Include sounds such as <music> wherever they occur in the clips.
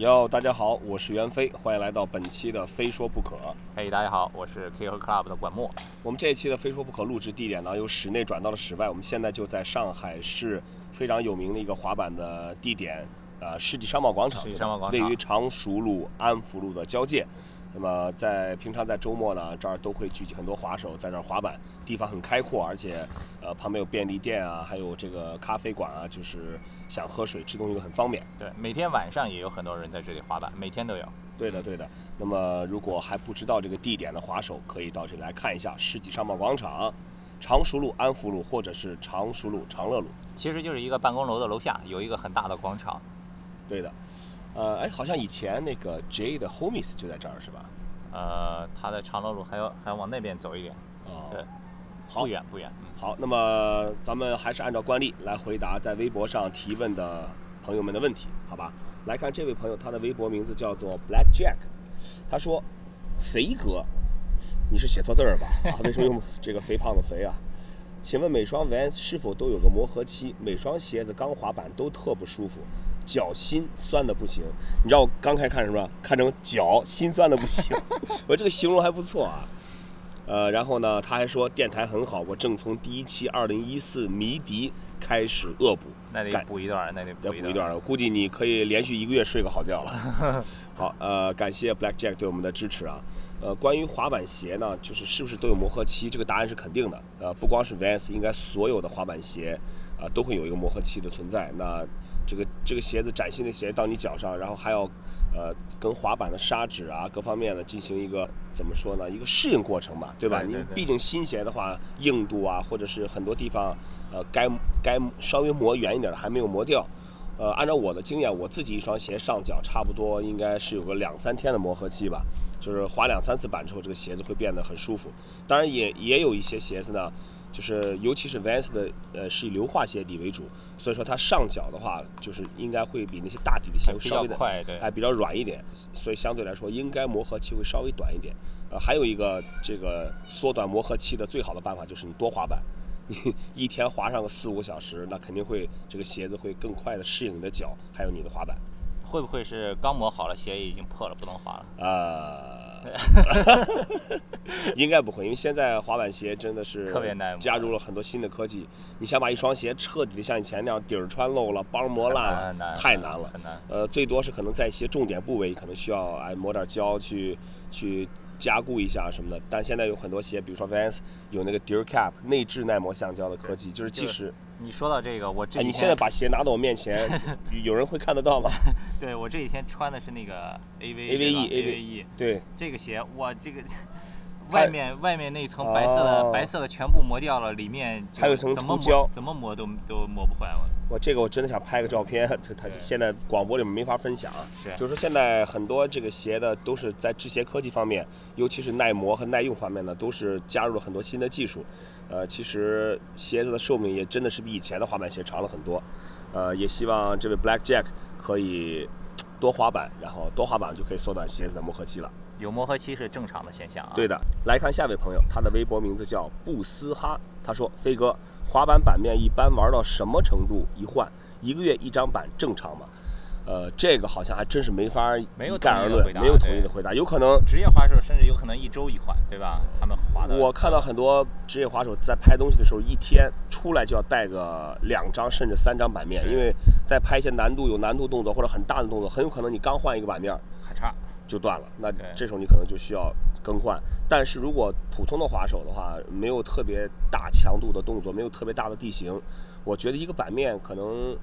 哟，大家好，我是袁飞，欢迎来到本期的《非说不可》。嘿，大家好，我是 K 和 Club 的管墨。我们这一期的《非说不可》录制地点呢，由室内转到了室外。我们现在就在上海市非常有名的一个滑板的地点，呃，世纪商贸广场，世纪商贸广场位于常熟路、安福路的交界。那么在平常在周末呢，这儿都会聚集很多滑手在这儿滑板，地方很开阔，而且呃旁边有便利店啊，还有这个咖啡馆啊，就是想喝水、吃东西都很方便。对，每天晚上也有很多人在这里滑板，每天都有。对的，对的。那么如果还不知道这个地点的滑手，可以到这里来看一下世纪商贸广场、常熟路、安福路，或者是常熟路、长乐路。其实就是一个办公楼的楼下有一个很大的广场。对的。呃，哎，好像以前那个 J 的 Homies 就在这儿，是吧？呃，他的长乐路还要还要往那边走一点。哦，对，好不远不远。嗯，好，那么咱们还是按照惯例来回答在微博上提问的朋友们的问题，好吧？来看这位朋友，他的微博名字叫做 Black Jack，他说：“肥哥，你是写错字儿吧？啊，<laughs> 为什么用这个肥胖的肥啊？请问每双 Vans 是否都有个磨合期？每双鞋子刚滑板都特不舒服，脚心酸的不行。你知道我刚开始看什么？看成脚心酸的不行。<laughs> 我这个形容还不错啊。呃，然后呢，他还说电台很好，我正从第一期二零一四迷笛开始恶补，那得补一段，那得再补一段。估计你可以连续一个月睡个好觉了。<laughs> 好，呃，感谢 Black Jack 对我们的支持啊。呃，关于滑板鞋呢，就是是不是都有磨合期？这个答案是肯定的。呃，不光是 Vans，应该所有的滑板鞋啊、都会有一个磨合期的存在。那这个这个鞋子崭新的鞋到你脚上，然后还要呃跟滑板的砂纸啊各方面的进行一个怎么说呢？一个适应过程吧，对吧？你毕竟新鞋的话，硬度啊，或者是很多地方呃该该稍微磨圆一点的还没有磨掉。呃，按照我的经验，我自己一双鞋上脚差不多应该是有个两三天的磨合期吧，就是滑两三次板之后，这个鞋子会变得很舒服。当然也也有一些鞋子呢，就是尤其是 Vans 的，呃，是以硫化鞋底为主，所以说它上脚的话，就是应该会比那些大底的鞋会稍微的较快，对。哎比较软一点，所以相对来说应该磨合期会稍微短一点。呃，还有一个这个缩短磨合期的最好的办法就是你多滑板，你 <laughs> 一天滑上个四五个小时，那肯定会这个鞋子会更快的适应你的脚，还有你的滑板。会不会是刚磨好了，鞋已经破了，不能滑了？呃，<laughs> 应该不会，因为现在滑板鞋真的是特别耐磨加入了很多新的科技。你想把一双鞋彻底的像以前那样底儿穿漏了、帮磨烂太难了。很难。呃，最多是可能在一些重点部位可能需要哎抹点胶去去加固一下什么的。但现在有很多鞋，比如说 Vans 有那个 Deer Cap 内置耐磨橡胶的科技，就是即就是使你说到这个，我这哎你现在把鞋拿到我面前，<laughs> 有人会看得到吗？对我这几天穿的是那个 A V AVE A V E 对，这个鞋，哇，这个它外面外面那层白色的、哦白色的全部磨掉了，里面还有一层涂胶怎么磨都都磨不坏我。我这个我真的想拍个照片，<laughs> 它它对现在广播里面没法分享。是就是说现在很多这个鞋的都是在制鞋科技方面，尤其是耐磨和耐用方面呢，都是加入了很多新的技术。呃，其实鞋子的寿命也真的是比以前的滑板鞋长了很多。呃，也希望这位 Black Jack 可以多滑板，然后多滑板就可以缩短鞋子的磨合期了。有磨合期是正常的现象啊。对的，来看下位朋友，他的微博名字叫布斯哈，他说：“飞哥，滑板板面一般玩到什么程度一换？一个月一张板正常吗？”呃，这个好像还真是没法没有一概而论没有统一的回答，有可能职业滑手甚至有可能一周一换，对吧？他们滑的。我看到很多职业滑手在拍东西的时候，一天出来就要带个两张甚至三张板面，因为在拍一些难度有难度动作或者很大的动作，很有可能你刚换一个板面还差。就断了，那这时候你可能就需要更换。但是如果普通的滑手的话，没有特别大强度的动作，没有特别大的地形，我觉得一个板面可能，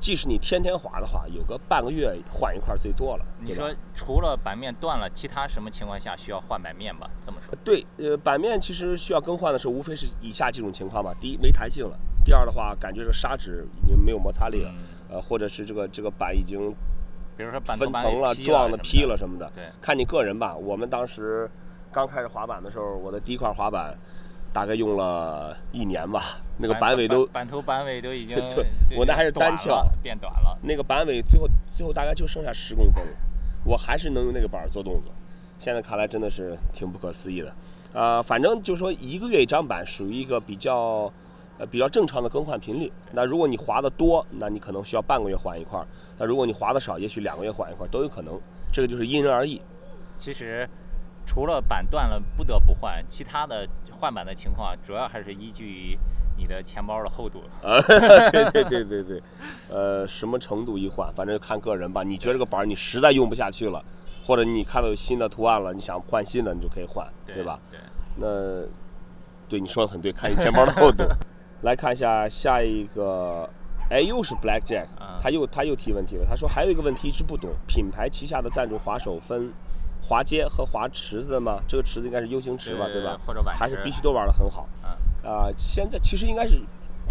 即使你天天滑的话，有个半个月换一块最多了。你说除了板面断了，其他什么情况下需要换板面吧？这么说。对，呃，板面其实需要更换的时候，无非是以下几种情况吧：第一，没弹性了；第二的话，感觉这砂纸已经没有摩擦力了，嗯呃，或者是这个这个板已经比如说板分层了、撞了、劈了什么的。对，看你个人吧。我们当时刚开始滑板的时候，我的第一块滑板大概用了一年吧，那个板尾都板头板尾都已经 <laughs> 对我那还是单翘变短了。那个板尾最后最后大概就剩下十公分了，我还是能用那个板做动作。现在看来真的是挺不可思议的。呃，反正就说一个月一张板属于一个比较呃比较正常的更换频率。那如果你滑的多，那你可能需要半个月换一块儿；那如果你划的少，也许两个月换一块儿都有可能。这个就是因人而异。其实除了板断了不得不换，其他的换板的情况主要还是依据于你的钱包的厚度。<laughs> 啊，对对对对对，呃，什么程度一换，反正看个人吧。你觉得这个板儿你实在用不下去了，或者你看到有新的图案了，你想换新的，你就可以换，对吧？对，那对你说的很对，看你钱包的厚度。<laughs> 来看一下下一个，哎，又是 Black Jack，嗯他又他又提问题了。他说还有一个问题一直不懂，品牌旗下的赞助滑手分滑街和滑池子的吗？这个池子应该是 U 型池吧，对对吧？或者碗还是必须都玩的很好？嗯，啊、现在其实应该是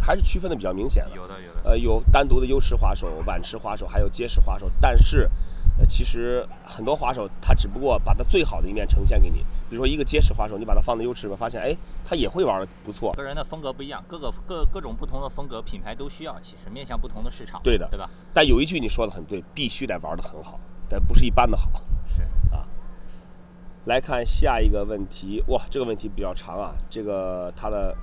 还是区分的比较明显了。有的有的。呃，有单独的优池滑手、碗池滑手，还有街式滑手。但是，呃，其实很多滑手他只不过把他最好的一面呈现给你。比如说一个结实滑手，你把它放在优池里面，发现哎，他也会玩的不错。个人的风格不一样，各个各各种不同的风格品牌都需要，其实面向不同的市场，对的对吧？但有一句你说的很对，必须得玩的很好，但不是一般的好。是啊，来看下一个问题，哇，这个问题比较长啊。这个他的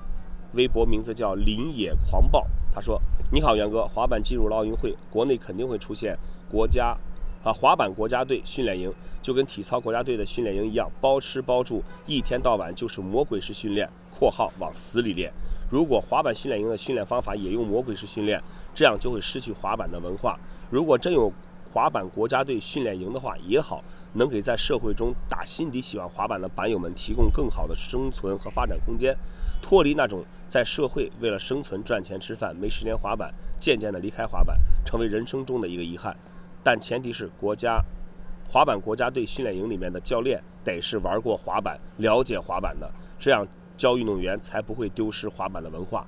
微博名字叫林野狂暴，他说：“你好，袁哥，滑板进入了奥运会，国内肯定会出现国家啊滑板国家队训练营，就跟体操国家队的训练营一样，包吃包住，一天到晚就是魔鬼式训练（括号往死里练）。如果滑板训练营的训练方法也用魔鬼式训练，这样就会失去滑板的文化。如果真有滑板国家队训练营的话也好，能给在社会中打心底喜欢滑板的板友们提供更好的生存和发展空间，脱离那种在社会为了生存赚钱吃饭没时间滑板，渐渐的离开滑板，成为人生中的一个遗憾。但前提是国家滑板国家队训练营里面的教练得是玩过滑板、了解滑板的，这样教运动员才不会丢失滑板的文化。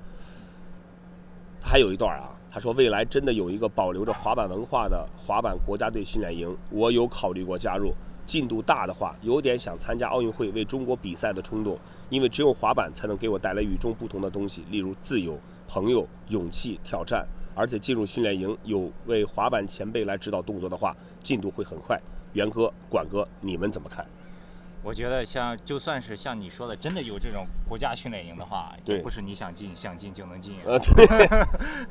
还有一段啊，他说未来真的有一个保留着滑板文化的滑板国家队训练营，我有考虑过加入。进度大的话，有点想参加奥运会为中国比赛的冲动，因为只有滑板才能给我带来与众不同的东西，例如自由、朋友、勇气、挑战。而且进入训练营有位滑板前辈来指导动作的话，进度会很快。袁哥、管哥，你们怎么看？我觉得像就算是像你说的，真的有这种国家训练营的话，对也不是你想进想进就能进。呃，<laughs> 对，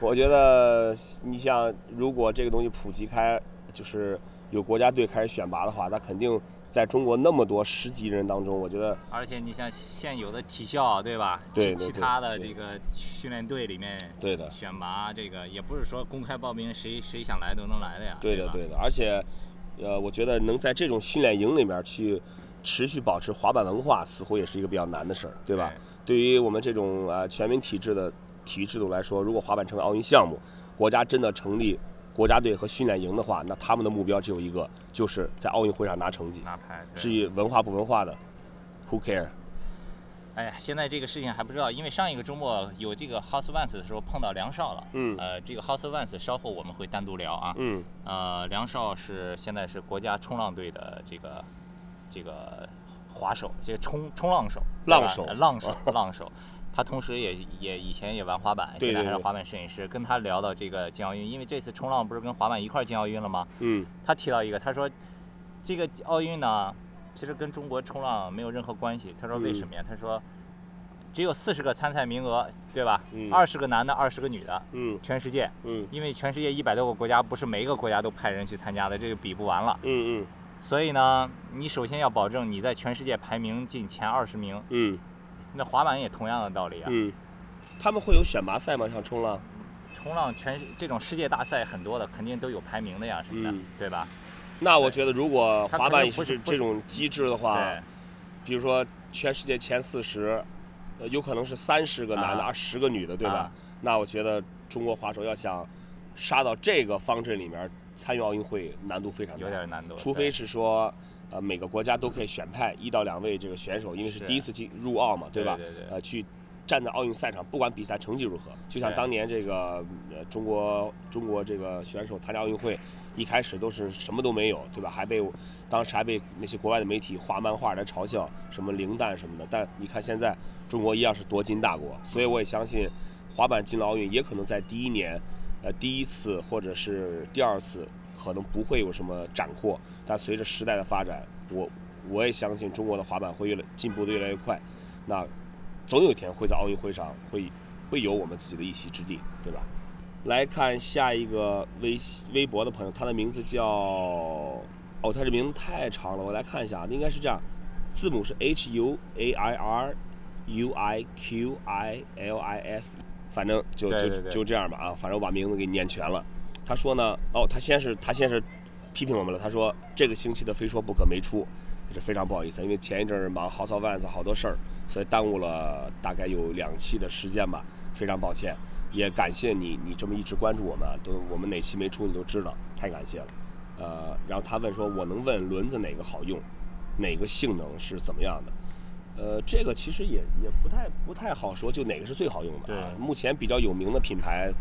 我觉得你像如果这个东西普及开，就是有国家队开始选拔的话，那肯定在中国那么多十几人当中，我觉得而且你像现有的体校，对吧？其其他的这个训练队里面，对的选拔这个也不是说公开报名谁谁想来都能来的呀。对的，吧对的，而且，呃，我觉得能在这种训练营里面去持续保持滑板文化，似乎也是一个比较难的事儿，对吧？对于我们这种呃全民体制的体育制度来说，如果滑板成为奥运项目，国家真的成立国家队和训练营的话，那他们的目标只有一个，就是在奥运会上拿成绩。拿牌。至于文化不文化的，Who care？哎呀，现在这个事情还不知道，因为上一个周末有这个 House Vans 的时候碰到梁少了。嗯呃，这个 House Vans 稍后我们会单独聊啊。嗯呃，梁少是现在是国家冲浪队的这个这个滑手，这个冲冲浪手，浪手呃浪手，浪手。他同时也也以前也玩滑板，现在还是滑板摄影师。跟他聊到这个进奥运，因为这次冲浪不是跟滑板一块儿进奥运了吗？嗯他提到一个，他说这个奥运呢，其实跟中国冲浪没有任何关系。他说为什么呀？他说只有四十个参赛名额，对吧嗯？二十、个男的，二十个女的，嗯全世界。嗯因为全世界一百多个国家，不是每一个国家都派人去参加的，这就比不完了。嗯嗯所以呢，你首先要保证你在全世界排名进前二十名。嗯那滑板也同样的道理啊。嗯，他们会有选拔赛吗？像冲浪？冲浪全这种世界大赛很多的，肯定都有排名的呀，什么的，嗯对吧？那我觉得，如果滑板也是这种机制的话，比如说全世界前四十，呃，有可能是三十个男的，啊二十个女的，对吧？啊那我觉得中国滑手要想杀到这个方阵里面参与奥运会，难度非常大。有点难度。除非是说，呃，每个国家都可以选派一到两位这个选手，因为是是第一次进入奥嘛，吧？对对对呃，去站在奥运赛场，不管比赛成绩如何，就像当年这个呃中国中国这个选手参加奥运会，一开始都是什么都没有，对吧？还被当时还被那些国外的媒体画漫画来嘲笑，什么零蛋什么的。但你看现在中国一样是夺金大国，所以我也相信滑板进了奥运，也可能在第一年，呃，第一次或者是第二次，可能不会有什么斩获。但随着时代的发展，我我也相信中国的滑板会越来进步的越来越快。那总有一天会在奥运会上会会有我们自己的一席之地，对吧？来看下一个微微博的朋友，他的名字叫哦，他这名字太长了，我来看一下，应该是这样，字母是 H U A I R U I Q I L I F，反正就就就这样吧啊，反正我把名字给念全了。他说呢，哦，他先是他先是批评我们了，他说这个星期的非说不可没出，这是非常不好意思，因为前一阵儿忙 House of Vans 好多事儿，所以耽误了大概有两期的时间吧，非常抱歉。也感谢你，你这么一直关注我们，都我们哪期没出你都知道，太感谢了。呃，然后他问说，我能问轮子哪个好用，哪个性能是怎么样的？呃，这个其实也也不太不太好说，就哪个是最好用的啊。对目前比较有名的品牌，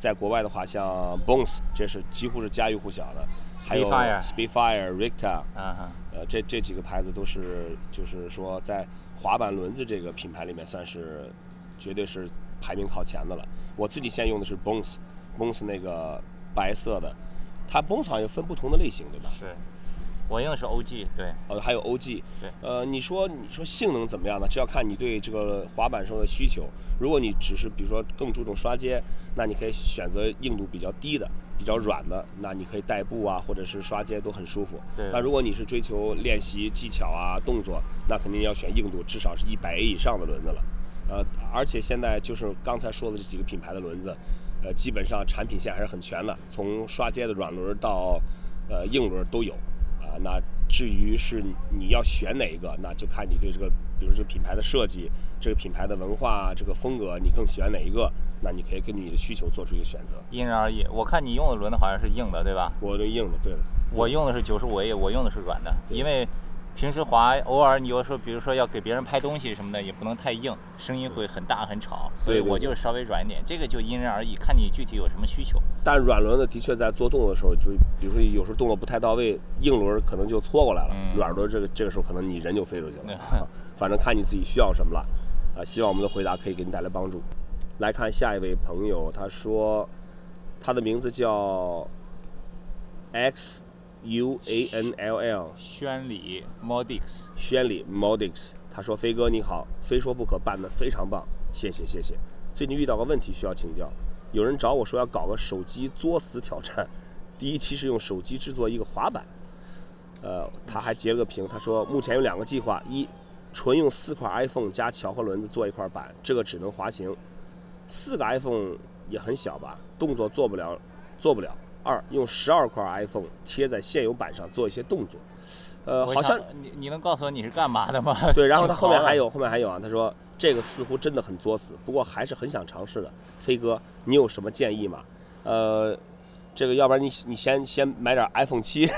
在国外的话，像 Bones，这是几乎是家喻户晓的，还有 Speedfire 哈，呃，这这几个牌子都是，就是说在滑板轮子这个品牌里面，算是绝对是排名靠前的了。我自己现在用的是 Bones，Bones 那个白色的，它 Bones 好像有分不同的类型，对吧？是，我用的是 OG，对，呃，还有 OG。对呃，你说你说性能怎么样呢？这要看你对这个滑板时候的需求。如果你只是比如说更注重刷街，那你可以选择硬度比较低的、比较软的，那你可以代步啊，或者是刷街都很舒服。对但如果你是追求练习技巧啊、动作，那肯定要选硬度至少是一百 A 以上的轮子了。呃，而且现在就是刚才说的这几个品牌的轮子，呃，基本上产品线还是很全的，从刷街的软轮到呃硬轮都有啊。那至于是你要选哪一个，那就看你对这个，比如这个品牌的设计、这个品牌的文化、这个风格，你更喜欢哪一个？那你可以根据你的需求做出一个选择。因人而异。我看你用的轮子好像是硬的，对吧？我的硬的，对的，我用的是九十五 A，我用的是软的，因为平时滑偶尔你有时候，比如说要给别人拍东西什么的，也不能太硬，声音会很大很吵，所以我就是稍微软一点。这个就因人而异，看你具体有什么需求。但软轮的的确在做动作的时候，就比如说有时候动作不太到位，硬轮可能就搓过来了，嗯软轮这个这个时候可能你人就飞出去了。反正看你自己需要什么了。啊，希望我们的回答可以给你带来帮助。来看下一位朋友，他说他的名字叫 X U A N L L 宣礼 Modix，宣礼 Modix，他说：“飞哥你好，非说不可办得非常棒，谢谢谢谢。最近遇到个问题需要请教，有人找我说要搞个手机作死挑战，第一期是用手机制作一个滑板，呃，他还截了个屏，他说目前有两个计划：一，纯用四块 iPhone 加桥和轮子做一块板，这个只能滑行；四个 iPhone 也很小吧，动作做不了，做不了。二，用十二块 iPhone 贴在现有板上做一些动作，呃，好像你你能告诉我你是干嘛的吗？对，然后他后面还有，后面还有啊，他说这个似乎真的很作死，不过还是很想尝试的。飞哥，你有什么建议吗？呃，这个要不然你你先先买点 iPhone 七。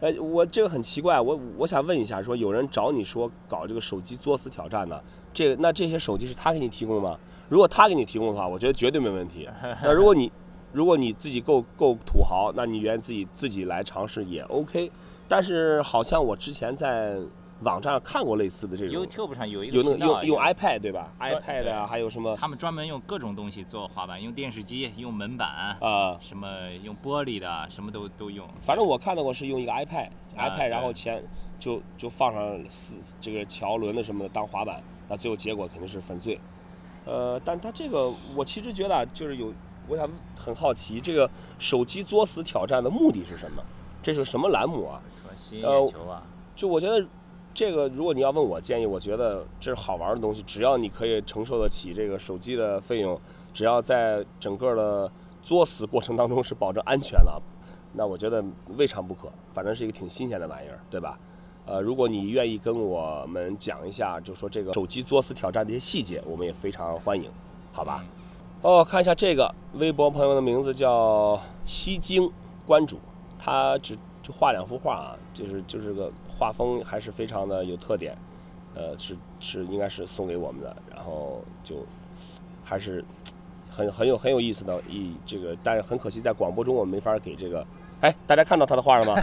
呃，<laughs> 我这个很奇怪，我我想问一下，说有人找你说搞这个手机作死挑战呢，这个那这些手机是他给你提供的吗？如果他给你提供的话，我觉得绝对没问题。那如果你如果你自己够够土豪，那你愿意自己自己来尝试也 OK。但是好像我之前在网站上看过类似的这种 YouTube 上有一有那个频道用用 iPad 对吧？iPad 啊，还有什么他们专门用各种东西做滑板，用电视机，用门板，啊？什么用玻璃的，什么都都用。反正我看到过是用一个 iPad，iPad，、对然后前就就放上四这个桥轮的什么的当滑板，那最后结果肯定是粉碎。呃，但它这个我其实觉得啊就是有，我想很好奇，这个手机作死挑战的目的是什么？这是什么栏目啊？说吸引呃眼球啊，就我觉得这个，如果你要问我建议，我觉得这是好玩的东西，只要你可以承受得起这个手机的费用，只要在整个的作死过程当中是保证安全的，那我觉得未尝不可。反正是一个挺新鲜的玩意儿，对吧？呃，如果你愿意跟我们讲一下，就说这个手机作死挑战的一些细节，我们也非常欢迎，好吧？哦，看一下这个微博朋友的名字叫西京关主，他只就画两幅画啊，就是就是个画风还是非常的有特点，呃，是是应该是送给我们的，然后就还是很很有很有意思的一这个，但是很可惜在广播中我们没法给这个，哎，大家看到他的画了吗？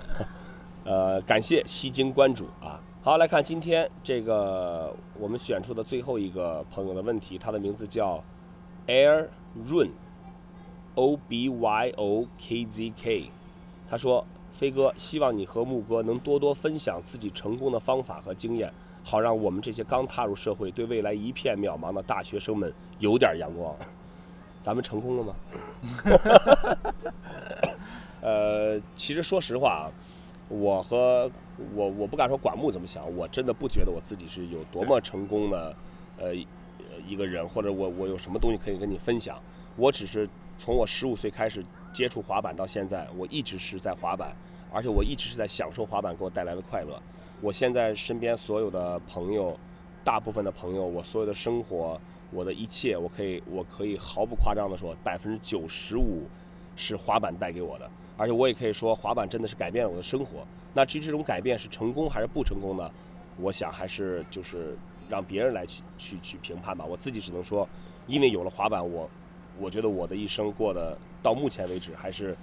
<laughs> 呃，感谢西京关主啊。好，来看今天这个我们选出的最后一个朋友的问题，他的名字叫 Air Run O B Y O K Z K。他说：“飞哥，希望你和木哥能多多分享自己成功的方法和经验，好让我们这些刚踏入社会、对未来一片渺茫的大学生们有点阳光。咱们成功了吗？<laughs> 呃，其实说实话啊，我和我我不敢说管木怎么想，我真的不觉得我自己是有多么成功的，呃，一个人，或者我我有什么东西可以跟你分享。我只是从我十五岁开始接触滑板到现在，我一直是在滑板，而且我一直是在享受滑板给我带来的快乐。我现在身边所有的朋友，大部分的朋友，我所有的生活，我的一切，我可以我可以毫不夸张的说，百分之九十五是滑板带给我的。而且我也可以说，滑板真的是改变了我的生活。那至于这种改变是成功还是不成功呢？我想还是就是让别人来去去去评判吧。我自己只能说，因为有了滑板，我我觉得我的一生过得到目前为止还是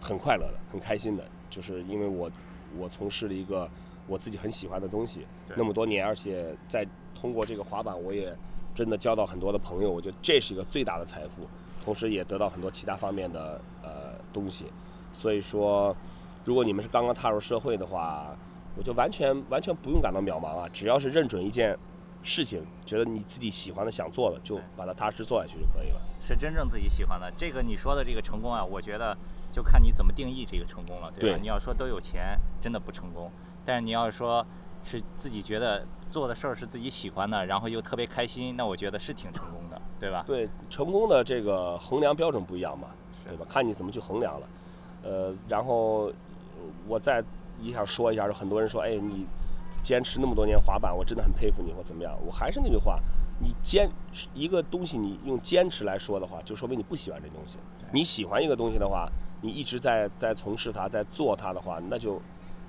很快乐的、很开心的。就是因为我我从事了一个我自己很喜欢的东西那么多年，而且在通过这个滑板，我也真的交到很多的朋友。我觉得这是一个最大的财富，同时也得到很多其他方面的呃东西。所以说，如果你们是刚刚踏入社会的话，我就完全完全不用感到渺茫啊！只要是认准一件事情，觉得你自己喜欢的、想做的，就把它踏实做下去就可以了。是真正自己喜欢的。这个你说的这个成功啊，我觉得就看你怎么定义这个成功了，对吧？对你要说都有钱，真的不成功。但是你要说是自己觉得做的事儿是自己喜欢的，然后又特别开心，那我觉得是挺成功的，对吧？对，成功的这个衡量标准不一样嘛，对吧？看你怎么去衡量了。呃，然后呃我再也想说一下，有很多人说，哎，你坚持那么多年滑板，我真的很佩服你，或怎么样。我还是那句话，你坚一个东西，你用坚持来说的话，就说明你不喜欢这东西。你喜欢一个东西的话，你一直在在从事它，在做它的话，那就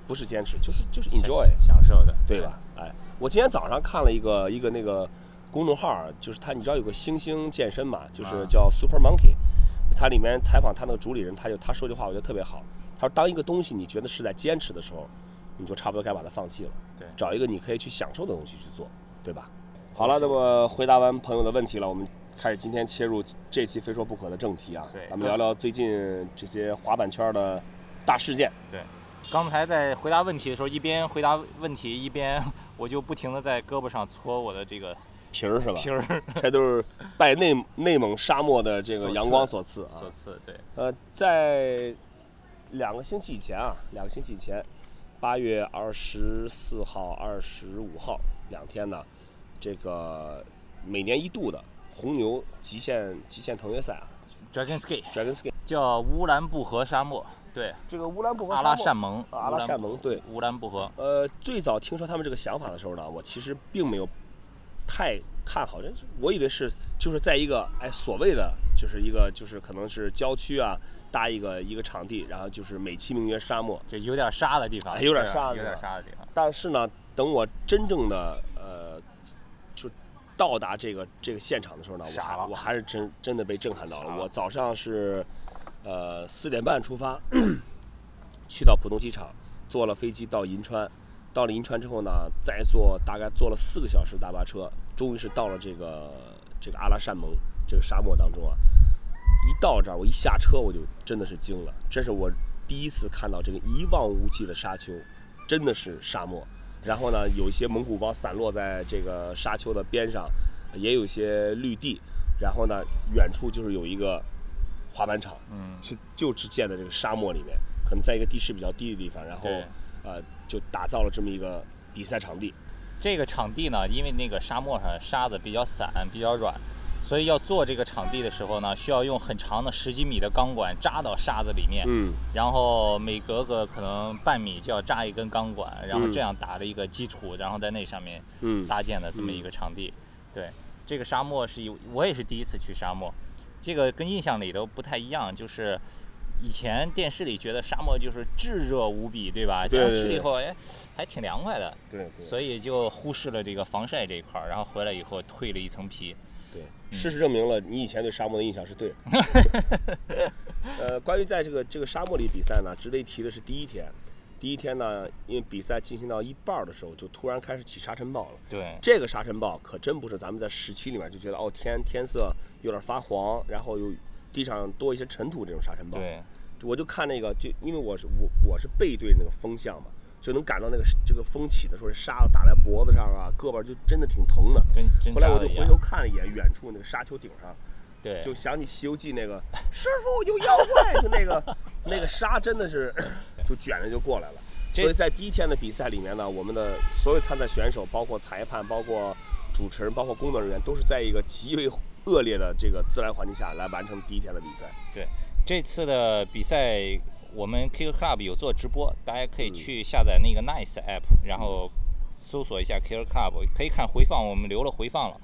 不是坚持，就是就是 enjoy。享受的，对吧？哎，我今天早上看了一个一个那个公众号，就是他，你知道有个星星健身嘛，就是啊叫 Super Monkey，它里面采访他那个主理人，他就他说句话，我觉得特别好。他说，当一个东西你觉得是在坚持的时候，你就差不多该把它放弃了，对找一个你可以去享受的东西去做，对吧？好了，那么回答完朋友的问题了，我们开始今天切入这期非说不可的正题啊，对咱们聊聊最近这些滑板圈的大事件。对刚才在回答问题的时候，一边回答问题，一边我就不停的在胳膊上搓我的这个皮儿是吧？皮儿这都是拜内内蒙沙漠的这个阳光所赐啊。所赐，对，呃，在两个星期以前啊，两个星期以前，八月二十四号、二十五号两天呢，这个每年一度的红牛极限极限腾跃赛啊 Dragon Ski，Dragon Ski，叫乌兰布和沙漠，对，这个乌兰布和阿拉善盟，啊阿拉善盟对，乌兰布和，呃，最早听说他们这个想法的时候呢，我其实并没有太看好，就是我以为是就是在一个哎所谓的就是一个就是可能是郊区啊搭一个一个场地，然后就是美其名曰沙漠。这有点沙的地方，哎有点对吧有点沙的地方但是呢，等我真正的呃就到达这个这个现场的时候呢，我还我还是真真的被震撼到了我早上是呃四点半出发，<clears throat> 去到浦东机场，坐了飞机到银川。到了银川之后呢，再坐大概坐了四个小时大巴车，终于是到了这个这个阿拉善盟这个沙漠当中啊。一到这儿，我一下车我就真的是惊了，这是我第一次看到这个一望无际的沙丘，真的是沙漠。然后呢，有一些蒙古包散落在这个沙丘的边上，也有一些绿地。然后呢，远处就是有一个滑板场，嗯，就就只建在这个沙漠里面，可能在一个地势比较低的地方，然后呃就打造了这么一个比赛场地。这个场地呢，因为那个沙漠上沙子比较散，比较软，所以要做这个场地的时候呢，需要用很长的十几米的钢管扎到沙子里面，嗯，然后每隔个可能半米就要扎一根钢管，然后嗯这样打了一个基础，然后在那上面嗯搭建的这么一个场地。对，这个沙漠是有我也是第一次去沙漠，这个跟印象里都不太一样，就是。以前电视里觉得沙漠就是炙热无比，对吧？这样对对对去了以后，哎，还挺凉快的。对对所以就忽视了这个防晒这一块儿，然后回来以后褪了一层皮。对，嗯事实证明了你以前对沙漠的印象是对的。<laughs> 呃，关于在这个这个沙漠里比赛呢，值得一提的是第一天，第一天呢，因为比赛进行到一半儿的时候，就突然开始起沙尘暴了。对，这个沙尘暴可真不是咱们在市区里面就觉得哦天天色有点发黄，然后有地上多一些尘土这种沙尘暴。对，我就看那个，就因为我是我我是背对那个风向嘛，就能感到那个这个风起的时候，沙子打在脖子上啊，胳膊就真的挺疼的。后来我就回头看了一眼远处那个沙丘顶上，对，就想起《西游记》那个师傅有妖怪，就那个 <laughs> 那个沙真的是 <clears throat> 就卷着就过来了。这所以在第一天的比赛里面呢，我们的所有参赛选手，包括裁判、包括主持人、包括工作人员，都是在一个极为恶劣的这个自然环境下来完成第一天的比赛。对，这次的比赛我们 Kick Club 有做直播，大家可以嗯去下载那个 Nice app，然后搜索一下 Kick Club，可以看回放，我们留了回放了。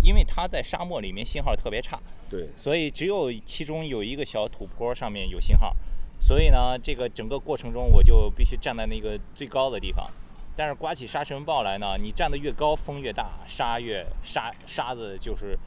因为它在沙漠里面信号特别差，对，所以只有其中有一个小土坡上面有信号，所以呢，这个整个过程中我就必须站在那个最高的地方。但是刮起沙尘暴来呢，你站得越高，风越大，沙越沙沙子就是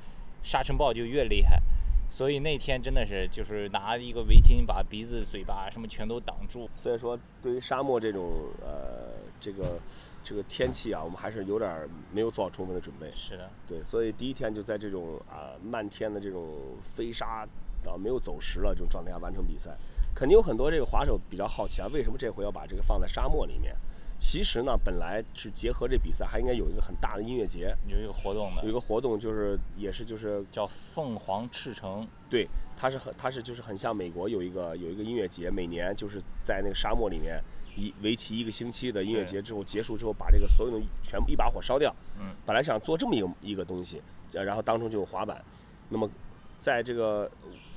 沙尘暴就越厉害。所以那天真的是就是拿一个围巾把鼻子、嘴巴什么全都挡住。所以说对于沙漠这种呃这个这个天气啊，我们还是有点儿没有做好充分的准备。是的，对，所以第一天就在这种啊、漫天的这种飞沙啊没有走石了这种状态下完成比赛，肯定有很多这个滑手比较好奇啊，为什么这回要把这个放在沙漠里面？其实呢，本来是结合这比赛，还应该有一个很大的音乐节，有一个活动的。有一个活动就是也是就是叫凤凰赤城，对，它是很它是就是很像美国有一个有一个音乐节，每年就是在那个沙漠里面一为期一个星期的音乐节之后结束之后，把这个所有的全部一把火烧掉。嗯，本来想做这么一个一个东西，呃然后当中就有滑板，那么在这个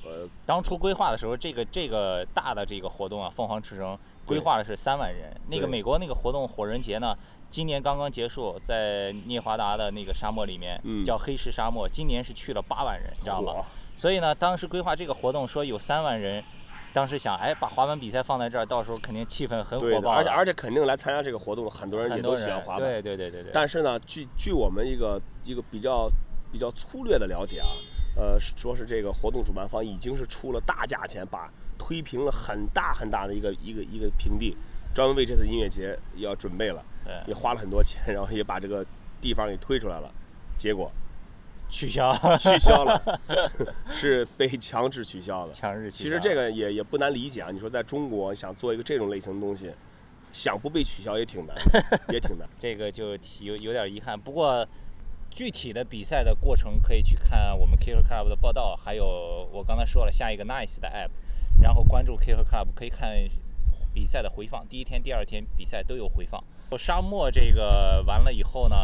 呃当初规划的时候，这个这个大的这个活动啊，凤凰赤城规划的是三万人。那个美国那个活动火人节呢，今年刚刚结束，在涅华达的那个沙漠里面，嗯叫黑石沙漠，今年是去了八万人，你知道吗？所以呢，当时规划这个活动说有三万人，当时想，哎，把滑板比赛放在这儿，到时候肯定气氛很，火爆，而且而且肯定来参加这个活动，很多人也都喜欢滑板。对对对对对。但是呢，据据我们一个一个比较比较粗略的了解啊，呃，说是这个活动主办方已经是出了大价钱，把推平了很大很大的一个一个一个平地，专门为这次音乐节要准备了，也花了很多钱，然后也把这个地方给推出来了，结果取消，取消了，<laughs> 是被强制取消的。强制取消。其实这个也也不难理解啊，你说在中国想做一个这种类型的东西，想不被取消也挺难，<laughs> 也挺难。这个就提有有点遗憾。不过具体的比赛的过程可以去看我们 Kicker Club 的报道，还有我刚才说了下一个 Nice 的 app，然后关注 Kicker Club 可以看比赛的回放，第一天、第二天比赛都有回放。沙漠这个完了以后呢，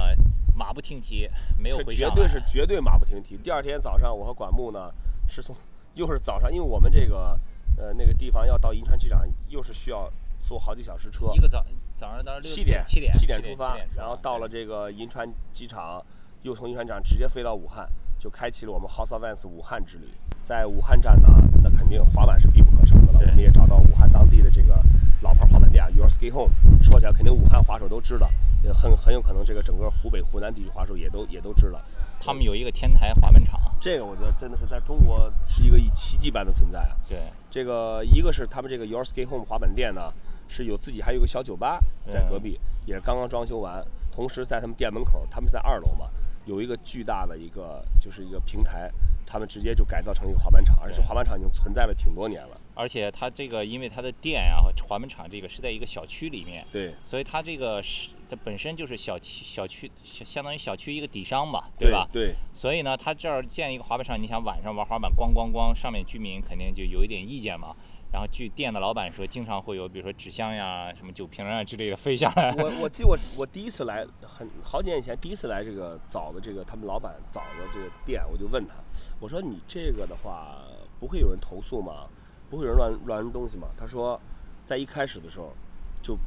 马不停蹄，没有回上来绝对是绝对马不停蹄。第二天早上，我和管木呢是从 <laughs> 又是早上，因为我们这个呃那个地方要到银川机场，又是需要坐好几小时车一，个早早上到六七点七点七点出发，然后到了这个银川机场，又从银川机场直接飞到武汉，就开启了我们 House of Vans 武汉之旅。在武汉站呢，那肯定滑板是必不可少的了。对我们也找到武汉当地的这个老牌滑板店 Your Ski Home，说起来肯定武汉滑手都知道，也很很有可能这个整个湖北、湖南地区滑手也都也都知道。他们有一个天台滑板场，这个我觉得真的是在中国是一个奇迹般的存在啊！对，这个一个是他们这个 Your Ski Home 滑板店呢，是有自己还有一个小酒吧在隔壁，也是刚刚装修完。同时在他们店门口，他们在二楼嘛，有一个巨大的一个就是一个平台，他们直接就改造成一个滑板场，而且滑板场已经存在了挺多年了。而且它这个因为它的店啊滑板场这个是在一个小区里面，对所以它这个是它本身就是小区小区相相当于小区一个底商吧，对吧？对所以呢，它这儿建一个滑板场，你想晚上玩滑板，咣咣咣，上面居民肯定就有一点意见嘛。然后据店的老板说，经常会有比如说纸箱呀、什么酒瓶啊之类的飞下来。我我记得我我第一次来很好几年以前第一次来这个枣的这个他们老板枣的这个店，我就问他，我说你这个的话不会有人投诉吗？不会有人乱乱扔东西吗？他说，在一开始的时候就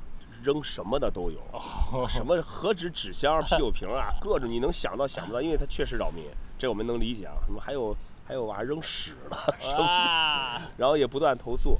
扔什么的都有，什么 <laughs> 何止纸箱、啤酒瓶啊，各种你能想到想不到，因为他确实扰民，这我们能理解啊。什么还有还有玩意儿扔屎 <laughs> 的，啊！<laughs> 然后也不断投诉。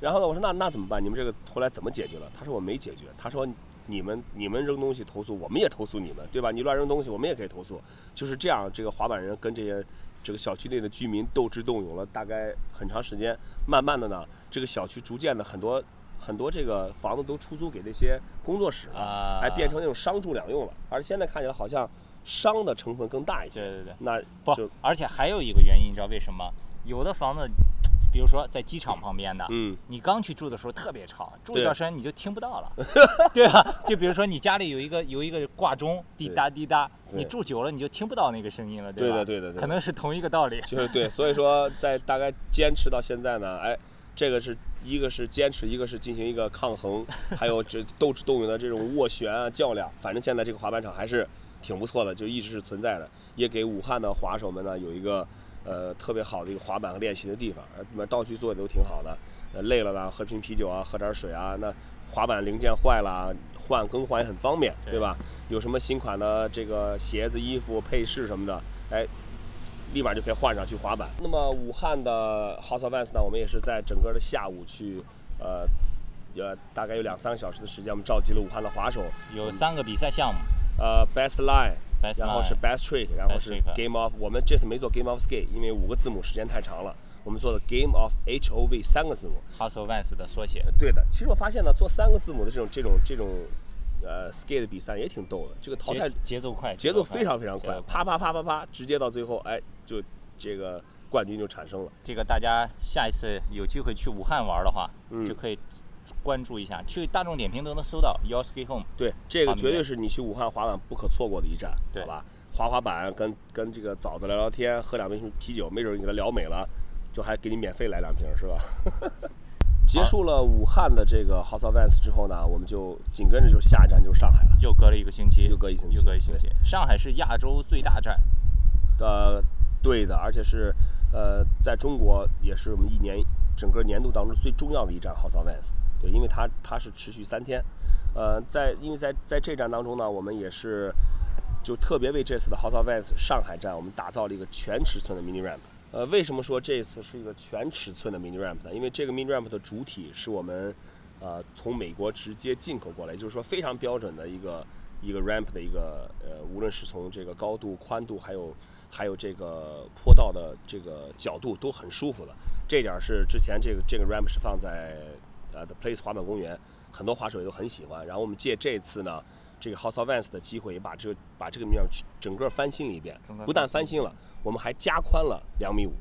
然后呢，我说那那怎么办？你们这个后来怎么解决了？他说我没解决。他说你们你们扔东西投诉，我们也投诉你们，对吧？你乱扔东西，我们也可以投诉。就是这样，这个滑板人跟这些这个小区内的居民斗智斗勇了大概很长时间。慢慢的呢，这个小区逐渐的很多很多这个房子都出租给那些工作室了，啊哎，变成那种商住两用了。而现在看起来好像商的成分更大一些。对对对，那不就，而且还有一个原因，你知道为什么？有的房子 <tsk> 比如说在机场旁边的，嗯，你刚去住的时候特别吵，住对一段时间你就听不到了，<laughs> 对吧？就比如说你家里有一个有一个挂钟，滴答滴答，你住久了你就听不到那个声音了，吧？对的对的对的可能是同一个道理。就是对，所以说在大概坚持到现在呢，哎，这个是一个是坚持，一个是进行一个抗衡，还有这斗智斗勇的这种斡旋啊较量，反正现在这个滑板场还是挺不错的，就一直是存在的，也给武汉的滑手们呢有一个呃特别好的一个滑板和练习的地方，呃，那么道具做的都挺好的，呃，累了呢喝瓶啤酒啊，喝点水啊，那滑板零件坏了换更换也很方便，对吧？有什么新款的这个鞋子、衣服、配饰什么的，哎，立马就可以换上去滑板。那么武汉的 House of Vans 呢，我们也是在整个的下午去，呃，呃，大概有两三个小时的时间，我们召集了武汉的滑手，有三个比赛项目，呃，Best Line。Best 然后是 Best Trick，然后是 Game of，我们这次没做 Game of Skate，因为五个字母时间太长了，我们做的 Game of H O V 三个字母。Hustle Vans 的缩写。对的，其实我发现呢，做三个字母的这种这种这种呃 skate 比赛也挺逗的，这个淘汰节节奏快，节奏非常非常快啪啪啪啪啪，直接到最后，哎，就这个冠军就产生了。这个大家下一次有机会去武汉玩的话，嗯就可以关注一下，去大众点评都能搜到 Your Ski Home。对，这个绝对是你去武汉滑板不可错过的一站，对好吧？滑滑板，跟跟这个枣子聊聊天，喝两瓶啤酒，没准儿你给他聊美了，就还给你免费来两瓶，是吧？<laughs> 结束了武汉的这个 House of Vans 之后呢，我们就紧跟着就下一站就是上海了。又隔了一个星期，又隔一星期又隔一星期。上海是亚洲最大站，呃，对的，而且是呃，在中国也是我们一年整个年度当中最重要的一站 House of Vans。对，因为它它是持续三天，呃，在因为在在这站当中呢，我们也是就特别为这次的 House of Vans 上海站，我们打造了一个全尺寸的 mini ramp。呃，为什么说这次是一个全尺寸的 mini ramp 呢？因为这个 mini ramp 的主体是我们呃从美国直接进口过来，也就是说非常标准的一个一个 ramp 的一个呃，无论是从这个高度、宽度，还有还有这个坡道的这个角度都很舒服的。这点是之前这个这个 ramp 是放在呃 The Place 滑板公园，很多滑手也都很喜欢。然后我们借这次呢，这个 House of Vans 的机会，也把这个把这个 mini ramp 整个翻新了一遍，不但翻新了，我们还加宽了两米五，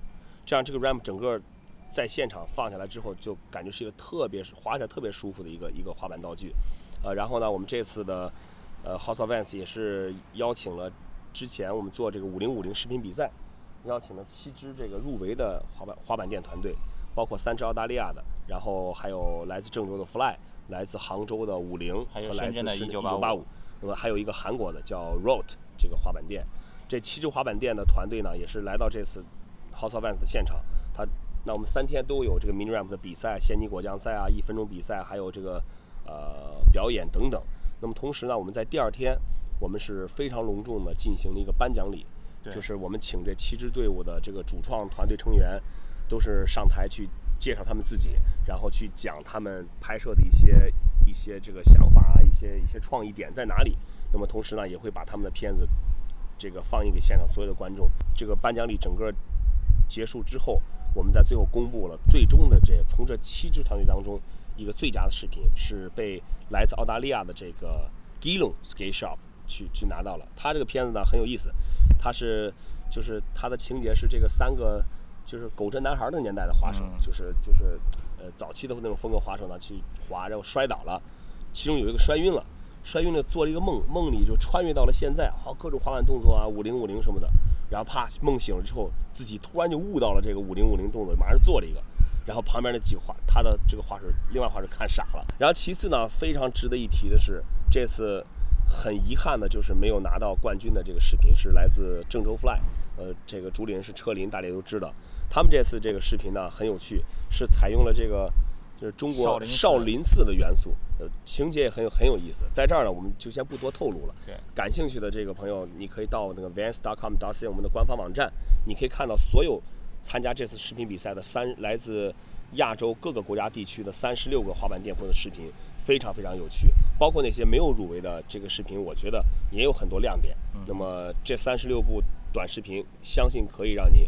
这样这个 ramp 整个在现场放下来之后，就感觉是一个特别滑起来特别舒服的一个一个滑板道具。呃，然后呢，我们这次的呃 House of Vans 也是邀请了之前我们做这个五零五零视频比赛，邀请了七支这个入围的滑板滑板店团队，包括三支澳大利亚的，然后还有来自郑州的 Fly，来自杭州的五菱，还有和来深圳的自一九1985八五，那么还有一个韩国的叫 Rote 这个滑板店。这七支滑板店的团队呢，也是来到这次 House of Vans 的现场。他那我们三天都有这个 mini ramp 的比赛、仙尼果酱赛啊、一分钟比赛，还有这个呃表演等等。那么同时呢，我们在第二天，我们是非常隆重的进行了一个颁奖礼，就是我们请这七支队伍的这个主创团队成员，都是上台去介绍他们自己，然后去讲他们拍摄的一些一些这个想法啊，一些一些创意点在哪里。那么同时呢，也会把他们的片子这个放映给现场所有的观众。这个颁奖礼整个结束之后，我们在最后公布了最终的这从这七支团队当中一个最佳的视频，是被来自澳大利亚的这个 Geelong Skate Shop 去去拿到了。他这个片子呢很有意思，他是就是他的情节是这个三个就是狗真男孩的年代的滑手，嗯就是就是呃早期的那种风格滑手呢去滑，然后摔倒了，其中有一个摔晕了。摔晕了，做了一个梦，梦里就穿越到了现在，好各种滑板动作啊，五零五零什么的，然后啪梦醒了之后，自己突然就悟到了这个五零五零动作，马上做了一个，然后旁边那几个滑，他的这个滑手，另外滑手看傻了。然后其次呢，非常值得一提的是，这次很遗憾的就是没有拿到冠军的这个视频是来自郑州 Fly，呃，这个主理人是车林，大家都知道，他们这次这个视频呢很有趣，是采用了这个。就是中国少林寺的元素，呃，情节也很有很有意思。在这儿呢，我们就先不多透露了。对，感兴趣的这个朋友，你可以到那个 vans.com.cn 我们的官方网站，你可以看到所有参加这次视频比赛的三来自亚洲各个国家地区的三十六个滑板店铺的视频，非常非常有趣。包括那些没有入围的这个视频，我觉得也有很多亮点。那么这三十六部短视频，相信可以让你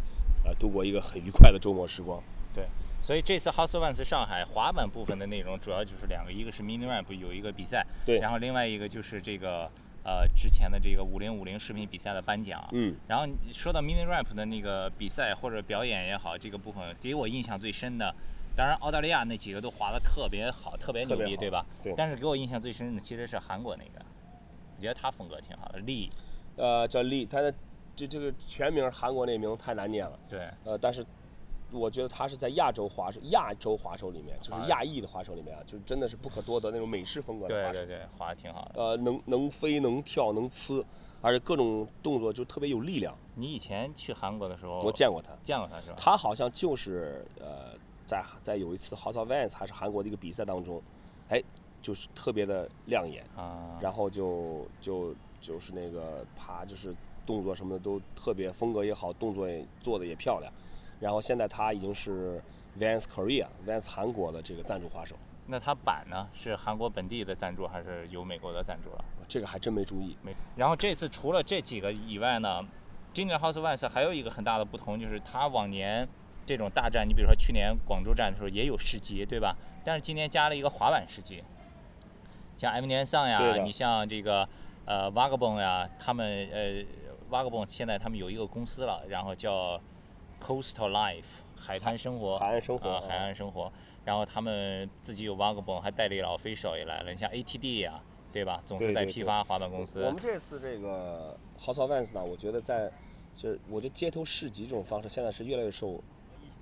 呃度过一个很愉快的周末时光。对，所以这次 House of Vans 上海滑板部分的内容主要就是两个，一个是 Mini Ramp 有一个比赛，对然后另外一个就是这个呃之前的这个五零五零视频比赛的颁奖。嗯，然后说到 mini rap 的那个比赛或者表演也好，这个部分给我印象最深的，当然澳大利亚那几个都滑得特别好，特别牛逼，对吧？对但是给我印象最深的其实是韩国那个，我觉得他风格挺好的，力。呃，叫李，他的这这个全名韩国那名太难念了。对，呃，但是我觉得他是在亚洲滑手、亚洲滑手里面，就是亚裔的滑手里面啊，就是真的是不可多得那种美式风格的滑手。对对对，滑的挺好的。呃，能能飞、能跳、能呲，而且各种动作就特别有力量。你以前去韩国的时候，我见过他，见过他是吧？他好像就是呃，在在有一次 House of Vans 还是韩国的一个比赛当中，哎，就是特别的亮眼，啊，然后就就就是那个爬，就是动作什么的都特别，风格也好，动作也做的也漂亮。然后现在他已经是 Vans Korea、Vans 韩国的这个赞助滑手，那他板呢是韩国本地的赞助还是有美国的赞助了？这个还真没注意。没。然后这次除了这几个以外呢，今年 House Vans 还有一个很大的不同，就是它往年这种大战，你比如说去年广州站的时候也有市集，对吧？但是今年加了一个滑板市集，像 M 年上呀，你像这个呃 Vagabond 呀，他们呃 Vagabond 现在他们有一个公司了，然后叫 Coastal Life 海滩生活，海岸生活啊，海岸生活。然后他们自己有 Vagabond，还带了一老 official 也来了，你像 ATD 呀，对吧？总是在批发滑板公司。我们这次这个 House of Vans 呢，我觉得在就是我觉得街头市集这种方式现在是越来越受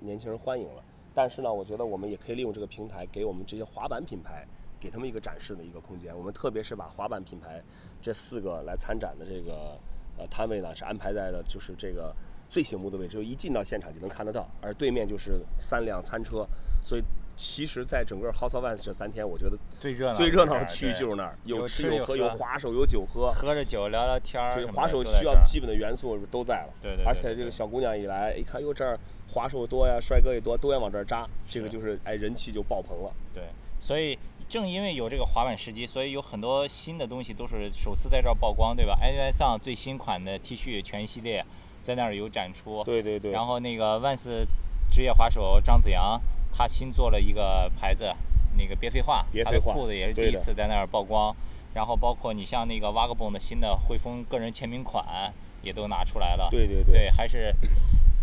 年轻人欢迎了。但是呢，我觉得我们也可以利用这个平台，给我们这些滑板品牌，给他们一个展示的一个空间。我们特别是把滑板品牌这四个来参展的这个呃摊位呢，是安排在了就是这个最醒目的位置，就一进到现场就能看得到，而对面就是三辆餐车，所以其实，在整个 House of Vans 这三天，我觉得最热闹最热闹的的区域就是那儿，有有吃有喝，有喝有滑手，有酒喝。喝着酒聊聊天儿这个滑手需要基本的元素都在了，对对对而且这个小姑娘一来，一看哟这儿滑手多呀，帅哥也多，都愿往这儿扎，这个就是哎人气就爆棚了。对，所以正因为有这个滑板时机，所以有很多新的东西都是首次在这儿曝光，对吧 a n 上最新款的 T 恤全系列在那儿有展出，对对对，然后那个万斯职业滑手张子阳，他新做了一个牌子，那个别废话，他的别废话裤子也是第一次在那儿曝光。然后包括你像那个 Vagabond 的新的汇丰个人签名款也都拿出来了，对对对，还是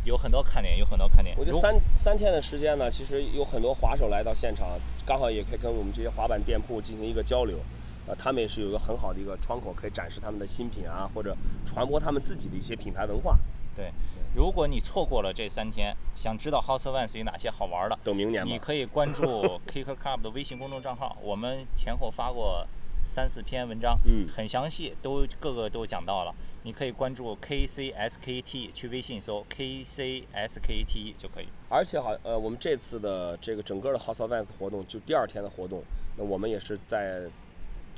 有很多看点，有很多看点。我觉得三三天的时间呢，其实有很多滑手来到现场，刚好也可以跟我们这些滑板店铺进行一个交流。呃，他们也是有一个很好的一个窗口，可以展示他们的新品啊，或者传播他们自己的一些品牌文化。对，如果你错过了这三天，想知道 House Vans 有哪些好玩的，等明年吧你。可以关注 <laughs> Kicker Club 的微信公众账号，我们前后发过三四篇文章，嗯很详细，都各个都讲到了。你可以关注 KCSKT，去微信搜 KCSKT 就可以。而且好，呃，我们这次的这个整个的 House of Vans 活动，就第二天的活动，那我们也是在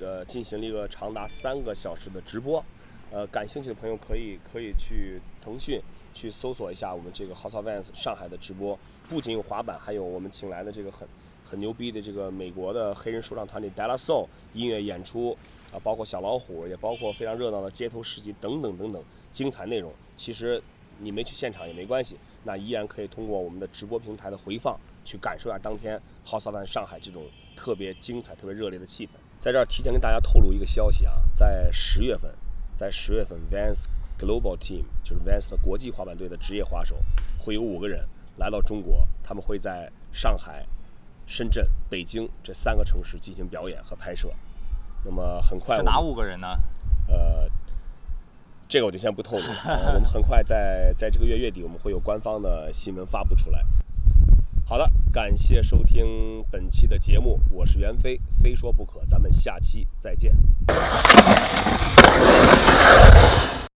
呃进行了一个长达三个小时的直播。呃，感兴趣的朋友可以可以去腾讯去搜索一下我们这个 House of Vans 上海的直播，不仅有滑板，还有我们请来的这个很很牛逼的这个美国的黑人说唱团体 Della Soul 音乐演出包括小老虎，也包括非常热闹的街头市集等等等等精彩内容。其实你没去现场也没关系，那依然可以通过我们的直播平台的回放去感受一下当天 House of 上海这种特别精彩、特别热烈的气氛。在这儿提前跟大家透露一个消息啊，在十月份，在十月份 Vans Global Team 就是 Vans 的国际滑板队的职业滑手会有五个人来到中国，他们会在上海、深圳、北京这三个城市进行表演和拍摄。那么很快是哪五个人呢？呃，这个我就先不透露了。<laughs> 呃我们很快在在这个月月底，我们会有官方的新闻发布出来。好的，感谢收听本期的节目，我是袁飞，非说不可，咱们下期再见。